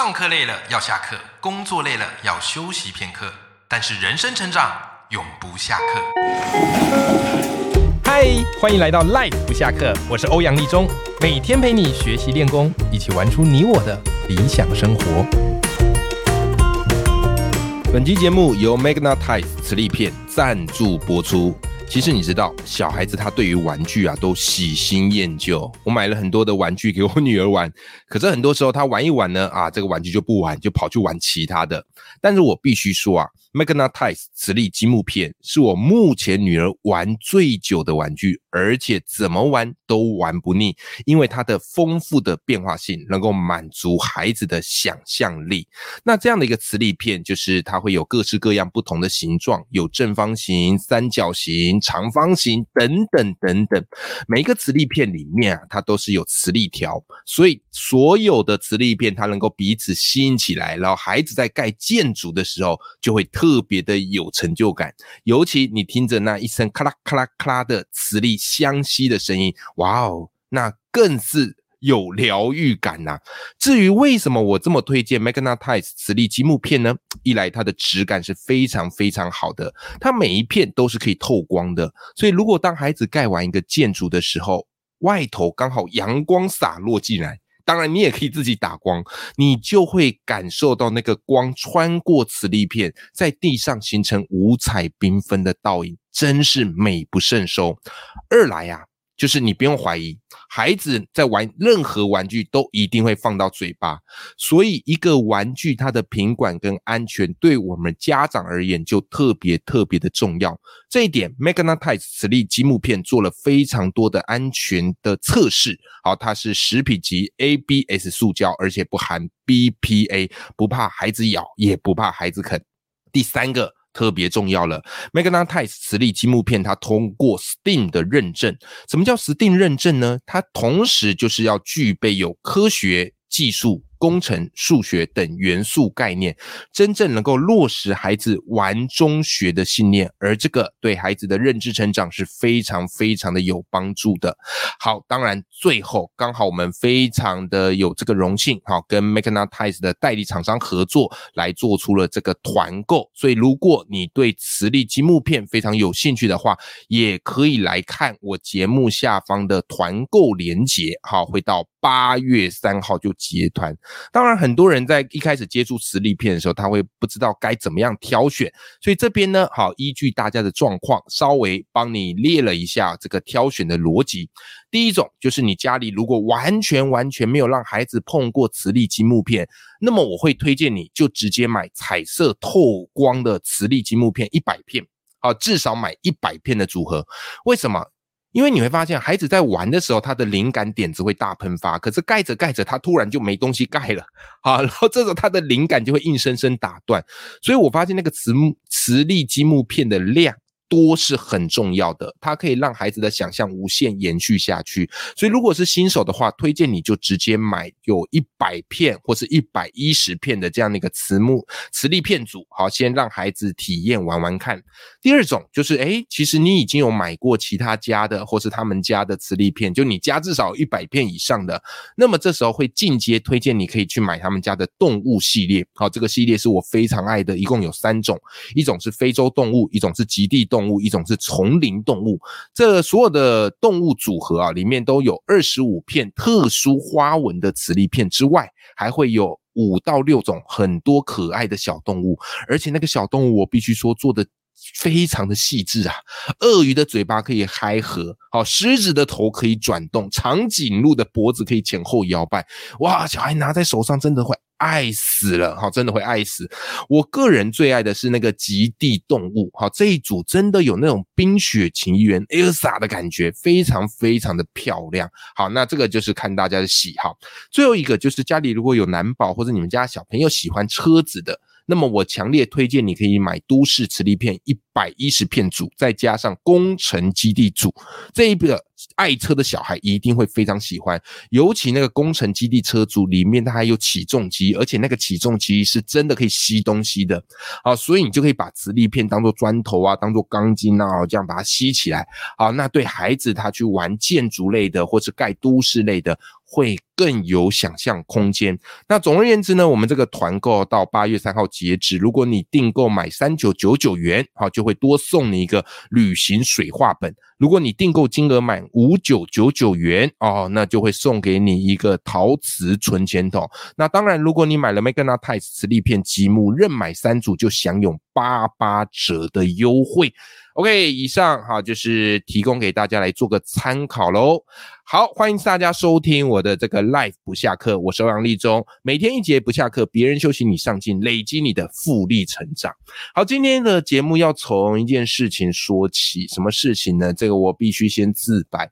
上课累了要下课，工作累了要休息片刻，但是人生成长永不下课。嗨，欢迎来到 Life 不下课，我是欧阳立中，每天陪你学习练功，一起玩出你我的理想生活。本期节目由 Magnetize 磁力片赞助播出。其实你知道，小孩子他对于玩具啊都喜新厌旧。我买了很多的玩具给我女儿玩，可是很多时候她玩一玩呢，啊，这个玩具就不玩，就跑去玩其他的。但是我必须说啊，Magnetize 磁力积木片是我目前女儿玩最久的玩具，而且怎么玩都玩不腻，因为它的丰富的变化性能够满足孩子的想象力。那这样的一个磁力片，就是它会有各式各样不同的形状，有正方形、三角形。长方形等等等等，每一个磁力片里面啊，它都是有磁力条，所以所有的磁力片它能够彼此吸引起来，然后孩子在盖建建筑的时候就会特别的有成就感。尤其你听着那一声咔啦咔啦咔啦的磁力相吸的声音，哇哦，那更是。有疗愈感呐。至于为什么我这么推荐 Magnetize 磁力积木片呢？一来它的质感是非常非常好的，它每一片都是可以透光的，所以如果当孩子盖完一个建筑的时候，外头刚好阳光洒落进来，当然你也可以自己打光，你就会感受到那个光穿过磁力片，在地上形成五彩缤纷的倒影，真是美不胜收。二来呀。就是你不用怀疑，孩子在玩任何玩具都一定会放到嘴巴，所以一个玩具它的品管跟安全，对我们家长而言就特别特别的重要。这一点，Magnetize 磁力积木片做了非常多的安全的测试。好，它是食品级 ABS 塑胶，而且不含 BPA，不怕孩子咬，也不怕孩子啃。第三个。特别重要了，Magnetize 磁力积木片，它通过 STEAM 的认证。什么叫 STEAM 认证呢？它同时就是要具备有科学技术。工程、数学等元素概念，真正能够落实孩子玩中学的信念，而这个对孩子的认知成长是非常非常的有帮助的。好，当然最后刚好我们非常的有这个荣幸，好跟 Magnetize 的代理厂商合作来做出了这个团购。所以如果你对磁力积木片非常有兴趣的话，也可以来看我节目下方的团购链接，好，会到八月三号就结团。当然，很多人在一开始接触磁力片的时候，他会不知道该怎么样挑选，所以这边呢，好依据大家的状况，稍微帮你列了一下这个挑选的逻辑。第一种就是你家里如果完全完全没有让孩子碰过磁力积木片，那么我会推荐你就直接买彩色透光的磁力积木片一百片，好，至少买一百片的组合。为什么？因为你会发现，孩子在玩的时候，他的灵感点子会大喷发。可是盖着盖着，他突然就没东西盖了，啊，然后这时候他的灵感就会硬生生打断。所以我发现那个磁木磁力积木片的量。多是很重要的，它可以让孩子的想象无限延续下去。所以，如果是新手的话，推荐你就直接买有一百片或是一百一十片的这样的一个磁木磁力片组，好，先让孩子体验玩玩看。第二种就是，哎，其实你已经有买过其他家的或是他们家的磁力片，就你家至少一百片以上的，那么这时候会进阶推荐你可以去买他们家的动物系列。好，这个系列是我非常爱的，一共有三种，一种是非洲动物，一种是极地动物。动物一种是丛林动物，这所有的动物组合啊，里面都有二十五片特殊花纹的磁力片之外，还会有五到六种很多可爱的小动物，而且那个小动物我必须说做的非常的细致啊。鳄鱼的嘴巴可以开合，好，狮子的头可以转动，长颈鹿的脖子可以前后摇摆，哇，小孩拿在手上真的会。爱死了，好，真的会爱死。我个人最爱的是那个极地动物，好，这一组真的有那种冰雪奇缘 Elsa 的感觉，非常非常的漂亮。好，那这个就是看大家的喜好。最后一个就是家里如果有男宝或者你们家小朋友喜欢车子的。那么我强烈推荐你可以买都市磁力片一百一十片组，再加上工程基地组。这一个爱车的小孩一定会非常喜欢。尤其那个工程基地车主里面，它还有起重机，而且那个起重机是真的可以吸东西的。好，所以你就可以把磁力片当做砖头啊，当做钢筋啊，这样把它吸起来。好，那对孩子他去玩建筑类的，或是盖都市类的。会更有想象空间。那总而言之呢，我们这个团购到八月三号截止，如果你订购买三九九九元，好，就会多送你一个旅行水画本。如果你订购金额满五九九九元，哦，那就会送给你一个陶瓷存钱筒。那当然，如果你买了 magna test 磁力片积木，任买三组就享有八八折的优惠。OK，以上哈就是提供给大家来做个参考喽。好，欢迎大家收听我的这个 Life 不下课，我是欧阳立中，每天一节不下课，别人休息你上进，累积你的复利成长。好，今天的节目要从一件事情说起，什么事情呢？这个我必须先自白，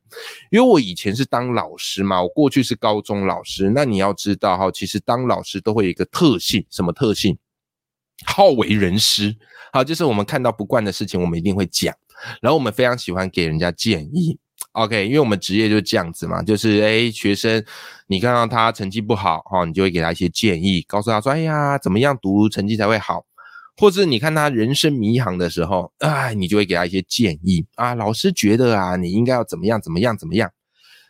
因为我以前是当老师嘛，我过去是高中老师。那你要知道哈，其实当老师都会有一个特性，什么特性？好为人师。好，就是我们看到不惯的事情，我们一定会讲。然后我们非常喜欢给人家建议，OK，因为我们职业就是这样子嘛，就是诶学生你看到他成绩不好，哈，你就会给他一些建议，告诉他说，哎呀，怎么样读成绩才会好？或者你看他人生迷航的时候，哎，你就会给他一些建议啊，老师觉得啊，你应该要怎么样，怎么样，怎么样。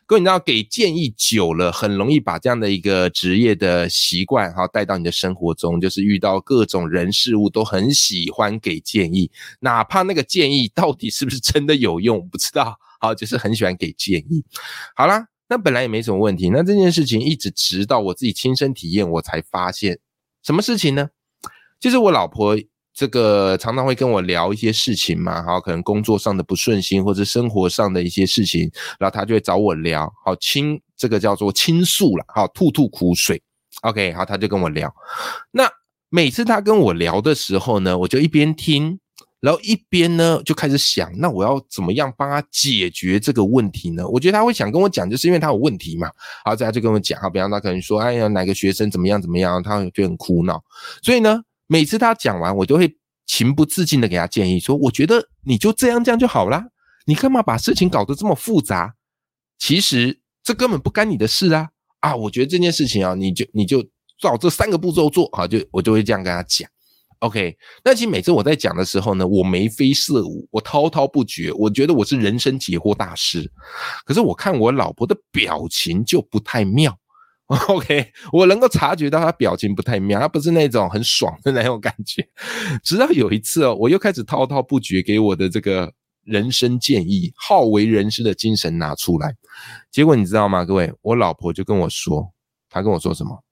各位，你知道给建议久了，很容易把这样的一个职业的习惯哈带到你的生活中，就是遇到各种人事物都很喜欢给建议，哪怕那个建议到底是不是真的有用，不知道。好，就是很喜欢给建议。好啦，那本来也没什么问题。那这件事情一直直到我自己亲身体验，我才发现什么事情呢？就是我老婆。这个常常会跟我聊一些事情嘛，好，可能工作上的不顺心或者生活上的一些事情，然后他就会找我聊，好倾这个叫做倾诉了，好吐吐苦水，OK，好，他就跟我聊。那每次他跟我聊的时候呢，我就一边听，然后一边呢就开始想，那我要怎么样帮他解决这个问题呢？我觉得他会想跟我讲，就是因为他有问题嘛，好，这样就跟我讲，好，比方他可能说，哎呀，哪个学生怎么样怎么样，他就很苦恼，所以呢。每次他讲完，我就会情不自禁的给他建议说：“我觉得你就这样这样就好啦，你干嘛把事情搞得这么复杂？其实这根本不干你的事啊！啊，我觉得这件事情啊，你就你就照这三个步骤做，好，就我就会这样跟他讲。OK，那其实每次我在讲的时候呢，我眉飞色舞，我滔滔不绝，我觉得我是人生解惑大师。可是我看我老婆的表情就不太妙。” OK，我能够察觉到他表情不太妙，他不是那种很爽的那种感觉。直到有一次哦，我又开始滔滔不绝给我的这个人生建议，好为人师的精神拿出来。结果你知道吗，各位，我老婆就跟我说，她跟我说什么？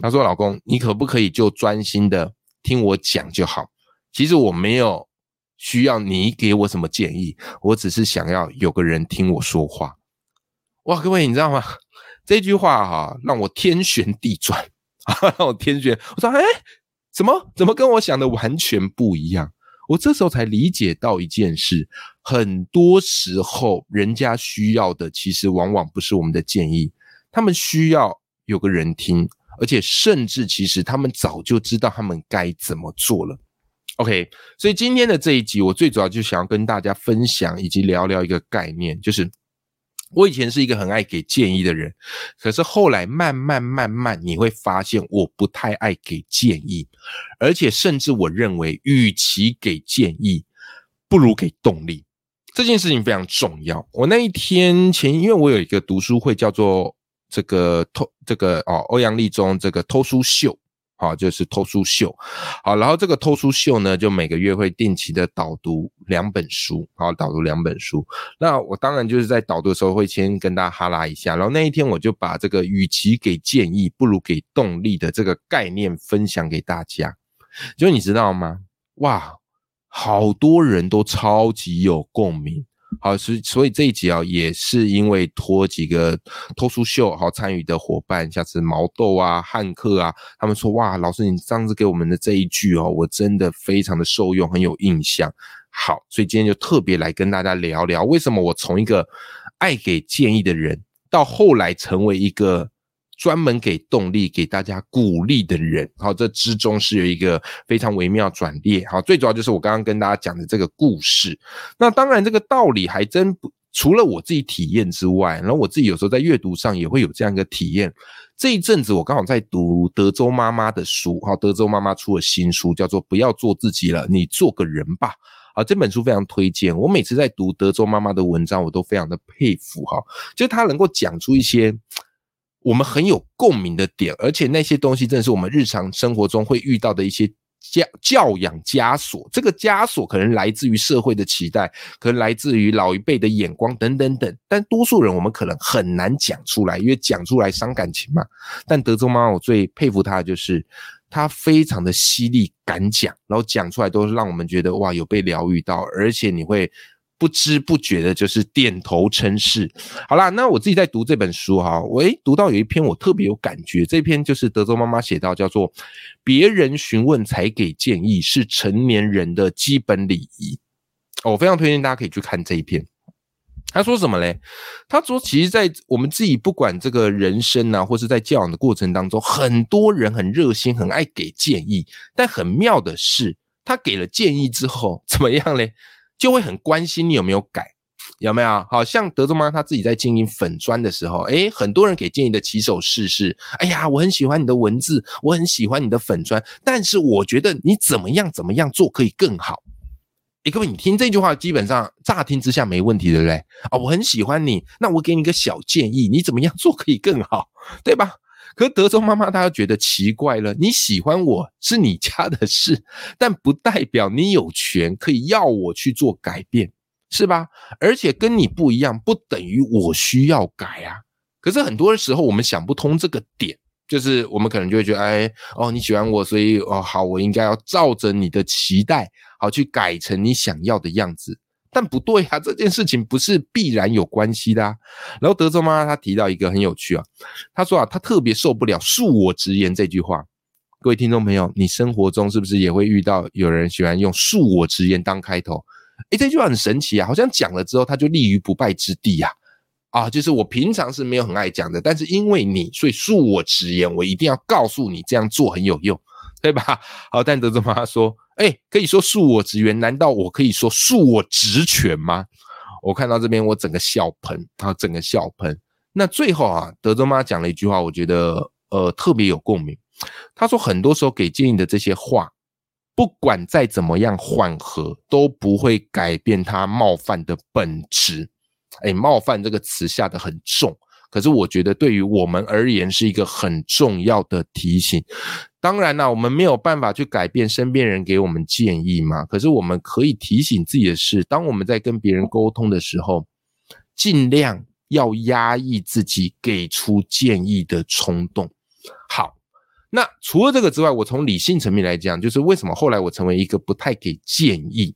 她说：“老公，你可不可以就专心的听我讲就好？其实我没有需要你给我什么建议，我只是想要有个人听我说话。”哇，各位，你知道吗？这句话哈，让我天旋地转，让我天旋。我说，哎，怎么怎么跟我想的完全不一样？我这时候才理解到一件事：很多时候，人家需要的其实往往不是我们的建议，他们需要有个人听，而且甚至其实他们早就知道他们该怎么做了。OK，所以今天的这一集，我最主要就想要跟大家分享以及聊聊一个概念，就是。我以前是一个很爱给建议的人，可是后来慢慢慢慢，你会发现我不太爱给建议，而且甚至我认为，与其给建议，不如给动力。这件事情非常重要。我那一天前，因为我有一个读书会，叫做这个偷这个哦，欧阳立中这个偷书秀。好，就是偷书秀，好，然后这个偷书秀呢，就每个月会定期的导读两本书，好，导读两本书。那我当然就是在导读的时候会先跟大家哈拉一下，然后那一天我就把这个与其给建议，不如给动力的这个概念分享给大家。就你知道吗？哇，好多人都超级有共鸣。好，所所以这一集啊，也是因为托几个偷书秀好参与的伙伴，像是毛豆啊、汉克啊，他们说哇，老师你上次给我们的这一句哦，我真的非常的受用，很有印象。好，所以今天就特别来跟大家聊聊，为什么我从一个爱给建议的人，到后来成为一个。专门给动力、给大家鼓励的人，好，这之中是有一个非常微妙转捩，好，最主要就是我刚刚跟大家讲的这个故事。那当然，这个道理还真不除了我自己体验之外，然后我自己有时候在阅读上也会有这样一个体验。这一阵子我刚好在读德州妈妈的书，哈，德州妈妈出了新书，叫做《不要做自己了，你做个人吧》。啊，这本书非常推荐。我每次在读德州妈妈的文章，我都非常的佩服哈，就是她能够讲出一些我们很有共鸣的点，而且那些东西正是我们日常生活中会遇到的一些。教教养枷锁，这个枷锁可能来自于社会的期待，可能来自于老一辈的眼光等等等。但多数人我们可能很难讲出来，因为讲出来伤感情嘛。但德州妈妈，我最佩服她的就是她非常的犀利，敢讲，然后讲出来都是让我们觉得哇，有被疗愈到，而且你会。不知不觉的，就是点头称是。好啦，那我自己在读这本书哈，我诶读到有一篇我特别有感觉，这篇就是德州妈妈写到，叫做“别人询问才给建议是成年人的基本礼仪”。我非常推荐大家可以去看这一篇。他说什么嘞？他说，其实，在我们自己不管这个人生啊，或是在教养的过程当中，很多人很热心，很爱给建议，但很妙的是，他给了建议之后，怎么样嘞？就会很关心你有没有改，有没有？好像德州妈她自己在经营粉砖的时候，诶，很多人给建议的起手式是：哎呀，我很喜欢你的文字，我很喜欢你的粉砖，但是我觉得你怎么样怎么样做可以更好。诶，各位，你听这句话，基本上乍听之下没问题，对不对？啊，我很喜欢你，那我给你个小建议，你怎么样做可以更好，对吧？可德州妈妈她觉得奇怪了，你喜欢我是你家的事，但不代表你有权可以要我去做改变，是吧？而且跟你不一样，不等于我需要改啊。可是很多的时候我们想不通这个点，就是我们可能就会觉得，哎，哦，你喜欢我，所以哦好，我应该要照着你的期待，好去改成你想要的样子。但不对啊，这件事情不是必然有关系的。然后德州妈妈她提到一个很有趣啊，她说啊，她特别受不了“恕我直言”这句话。各位听众朋友，你生活中是不是也会遇到有人喜欢用“恕我直言”当开头？诶，这句话很神奇啊，好像讲了之后他就立于不败之地呀。啊，就是我平常是没有很爱讲的，但是因为你，所以恕我直言，我一定要告诉你这样做很有用，对吧？好，但德州妈妈说。哎，可以说恕我直言，难道我可以说恕我直权吗？我看到这边，我整个笑喷，啊，整个笑喷。那最后啊，德州妈讲了一句话，我觉得呃特别有共鸣。他说，很多时候给建议的这些话，不管再怎么样缓和，都不会改变他冒犯的本质。哎，冒犯这个词下的很重。可是我觉得对于我们而言是一个很重要的提醒。当然啦，我们没有办法去改变身边人给我们建议嘛。可是我们可以提醒自己的是，当我们在跟别人沟通的时候，尽量要压抑自己给出建议的冲动。好，那除了这个之外，我从理性层面来讲，就是为什么后来我成为一个不太给建议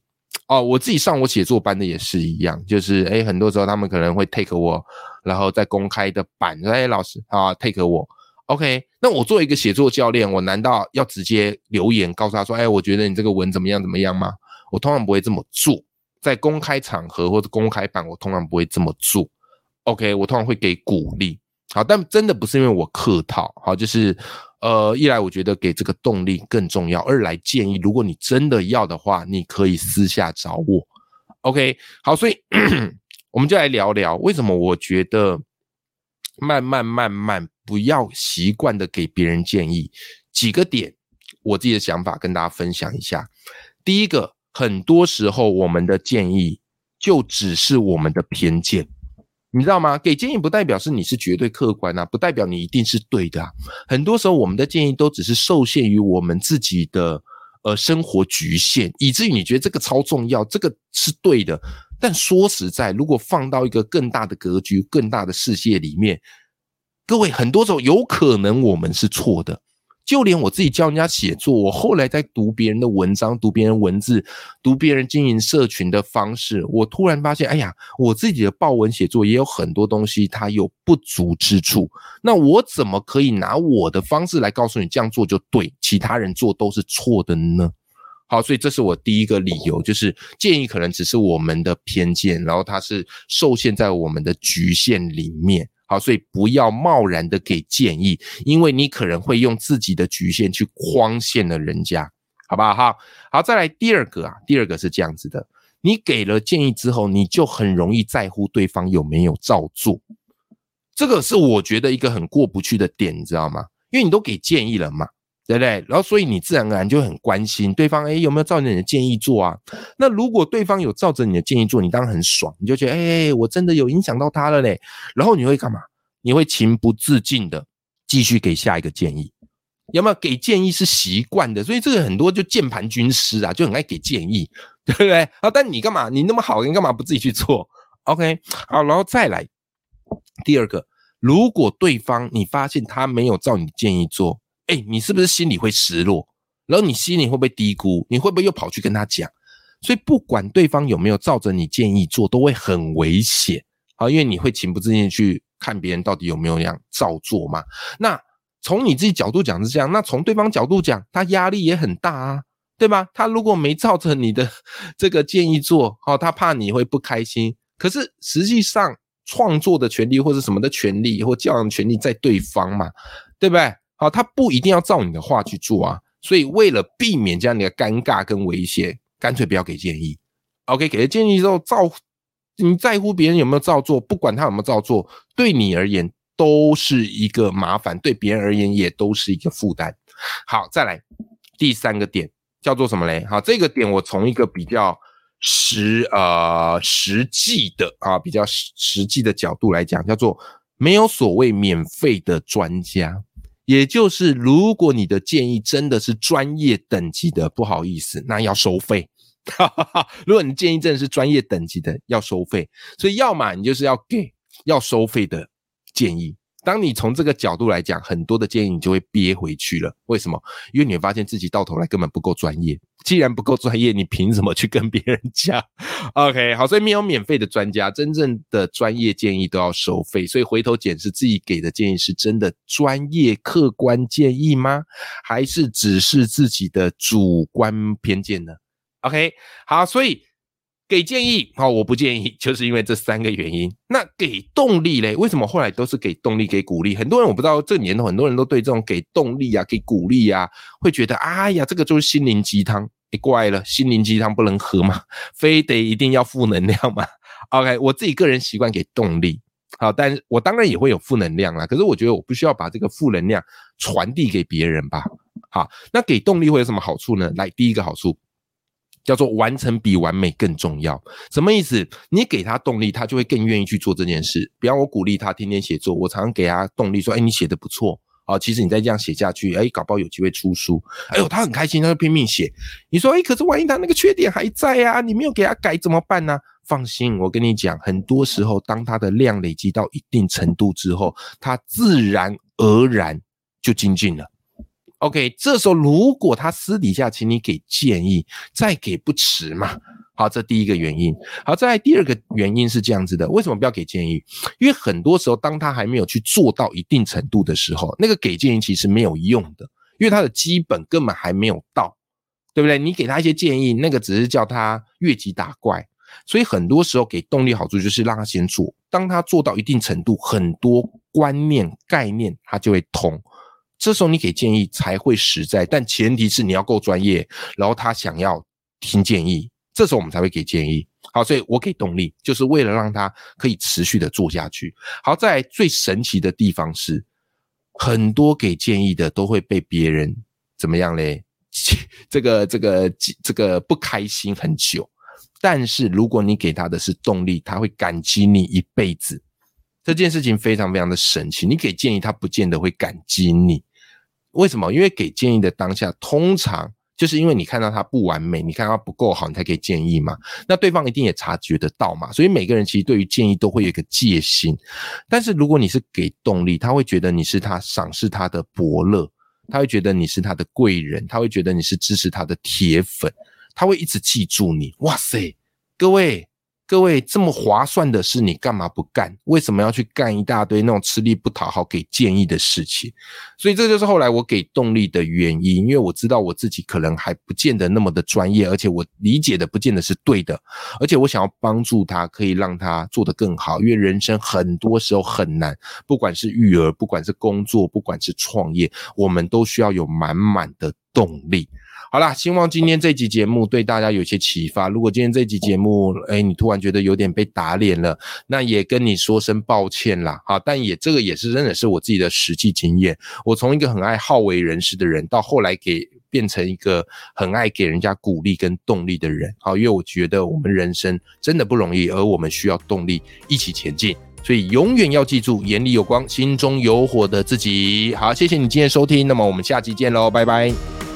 哦。我自己上我写作班的也是一样，就是诶很多时候他们可能会 take 我。然后在公开的版，哎，老师啊，take 我，OK，那我作为一个写作教练，我难道要直接留言告诉他说，哎，我觉得你这个文怎么样怎么样吗？我通常不会这么做，在公开场合或者公开版，我通常不会这么做，OK，我通常会给鼓励，好，但真的不是因为我客套，好，就是呃，一来我觉得给这个动力更重要，二来建议，如果你真的要的话，你可以私下找我，OK，好，所以。我们就来聊聊为什么我觉得慢慢慢慢不要习惯的给别人建议几个点，我自己的想法跟大家分享一下。第一个，很多时候我们的建议就只是我们的偏见，你知道吗？给建议不代表是你是绝对客观啊，不代表你一定是对的。很多时候我们的建议都只是受限于我们自己的呃生活局限，以至于你觉得这个超重要，这个是对的。但说实在，如果放到一个更大的格局、更大的世界里面，各位，很多时候有可能我们是错的。就连我自己教人家写作，我后来在读别人的文章、读别人文字、读别人经营社群的方式，我突然发现，哎呀，我自己的报文写作也有很多东西它有不足之处。那我怎么可以拿我的方式来告诉你这样做就对，其他人做都是错的呢？好，所以这是我第一个理由，就是建议可能只是我们的偏见，然后它是受限在我们的局限里面。好，所以不要贸然的给建议，因为你可能会用自己的局限去框限了人家，好不好？好，好，再来第二个啊，第二个是这样子的，你给了建议之后，你就很容易在乎对方有没有照做。这个是我觉得一个很过不去的点，你知道吗？因为你都给建议了嘛，对不对？然后所以你自然而然就很关心对方，哎，有没有照着你的建议做啊？那如果对方有照着你的建议做，你当然很爽，你就觉得，哎，我真的有影响到他了嘞。然后你会干嘛？你会情不自禁的继续给下一个建议。有没有给建议是习惯的？所以这个很多就键盘军师啊，就很爱给建议，对不对？啊，但你干嘛？你那么好，你干嘛不自己去做？OK，好，然后再来第二个，如果对方你发现他没有照你建议做，哎，你是不是心里会失落？然后你心里会不会低估？你会不会又跑去跟他讲？所以不管对方有没有照着你建议做，都会很危险啊，因为你会情不自禁去看别人到底有没有样照做嘛。那从你自己角度讲是这样，那从对方角度讲，他压力也很大啊，对吧？他如果没照着你的 这个建议做，好，他怕你会不开心。可是实际上，创作的权利或者什么的权利或教养权利在对方嘛，对不对？好，他不一定要照你的话去做啊。所以为了避免这样的尴尬跟威胁，干脆不要给建议。OK，给了建议之后，照你在乎别人有没有照做，不管他有没有照做，对你而言。都是一个麻烦，对别人而言也都是一个负担。好，再来第三个点叫做什么嘞？好，这个点我从一个比较实呃实际的啊比较实实际的角度来讲，叫做没有所谓免费的专家，也就是如果你的建议真的是专业等级的，不好意思，那要收费。哈哈哈如果你建议真的是专业等级的，要收费。所以要么你就是要给要收费的。建议，当你从这个角度来讲，很多的建议你就会憋回去了。为什么？因为你会发现自己到头来根本不够专业。既然不够专业，你凭什么去跟别人讲？OK，好，所以没有免费的专家，真正的专业建议都要收费。所以回头检视自己给的建议是真的专业客观建议吗？还是只是自己的主观偏见呢？OK，好，所以。给建议，好，我不建议，就是因为这三个原因。那给动力嘞？为什么后来都是给动力、给鼓励？很多人我不知道，这年头很多人都对这种给动力啊、给鼓励啊，会觉得，哎呀，这个就是心灵鸡汤。你怪了，心灵鸡汤不能喝吗？非得一定要负能量吗？OK，我自己个人习惯给动力，好，但是我当然也会有负能量啦。可是我觉得我不需要把这个负能量传递给别人吧。好，那给动力会有什么好处呢？来，第一个好处。叫做完成比完美更重要，什么意思？你给他动力，他就会更愿意去做这件事。比方我鼓励他天天写作，我常常给他动力说：“哎，你写的不错啊，其实你再这样写下去，哎，搞不好有机会出书。”哎呦，他很开心，他就拼命写。你说：“哎，可是万一他那个缺点还在呀？你没有给他改怎么办呢？”放心，我跟你讲，很多时候当他的量累积到一定程度之后，他自然而然就精进了。OK，这时候如果他私底下请你给建议，再给不迟嘛。好，这第一个原因。好，再来第二个原因是这样子的：为什么不要给建议？因为很多时候，当他还没有去做到一定程度的时候，那个给建议其实没有用的，因为他的基本根本还没有到，对不对？你给他一些建议，那个只是叫他越级打怪。所以很多时候给动力好处就是让他先做，当他做到一定程度，很多观念概念他就会通。这时候你给建议才会实在，但前提是你要够专业，然后他想要听建议，这时候我们才会给建议。好，所以我给动力，就是为了让他可以持续的做下去。好，在最神奇的地方是，很多给建议的都会被别人怎么样嘞？这个这个这个不开心很久，但是如果你给他的是动力，他会感激你一辈子。这件事情非常非常的神奇，你给建议，他不见得会感激你。为什么？因为给建议的当下，通常就是因为你看到他不完美，你看他不够好，你才给建议嘛。那对方一定也察觉得到嘛。所以每个人其实对于建议都会有一个戒心。但是如果你是给动力，他会觉得你是他赏识他的伯乐，他会觉得你是他的贵人，他会觉得你是支持他的铁粉，他会一直记住你。哇塞，各位。各位这么划算的事，你干嘛不干？为什么要去干一大堆那种吃力不讨好、给建议的事情？所以这就是后来我给动力的原因，因为我知道我自己可能还不见得那么的专业，而且我理解的不见得是对的，而且我想要帮助他，可以让他做得更好。因为人生很多时候很难，不管是育儿，不管是工作，不管是创业，我们都需要有满满的动力。好啦，希望今天这集节目对大家有些启发。如果今天这集节目，哎，你突然觉得有点被打脸了，那也跟你说声抱歉啦。好，但也这个也是真的是我自己的实际经验。我从一个很爱好为人师的人，到后来给变成一个很爱给人家鼓励跟动力的人。好，因为我觉得我们人生真的不容易，而我们需要动力一起前进。所以永远要记住，眼里有光，心中有火的自己。好，谢谢你今天收听，那么我们下期见喽，拜拜。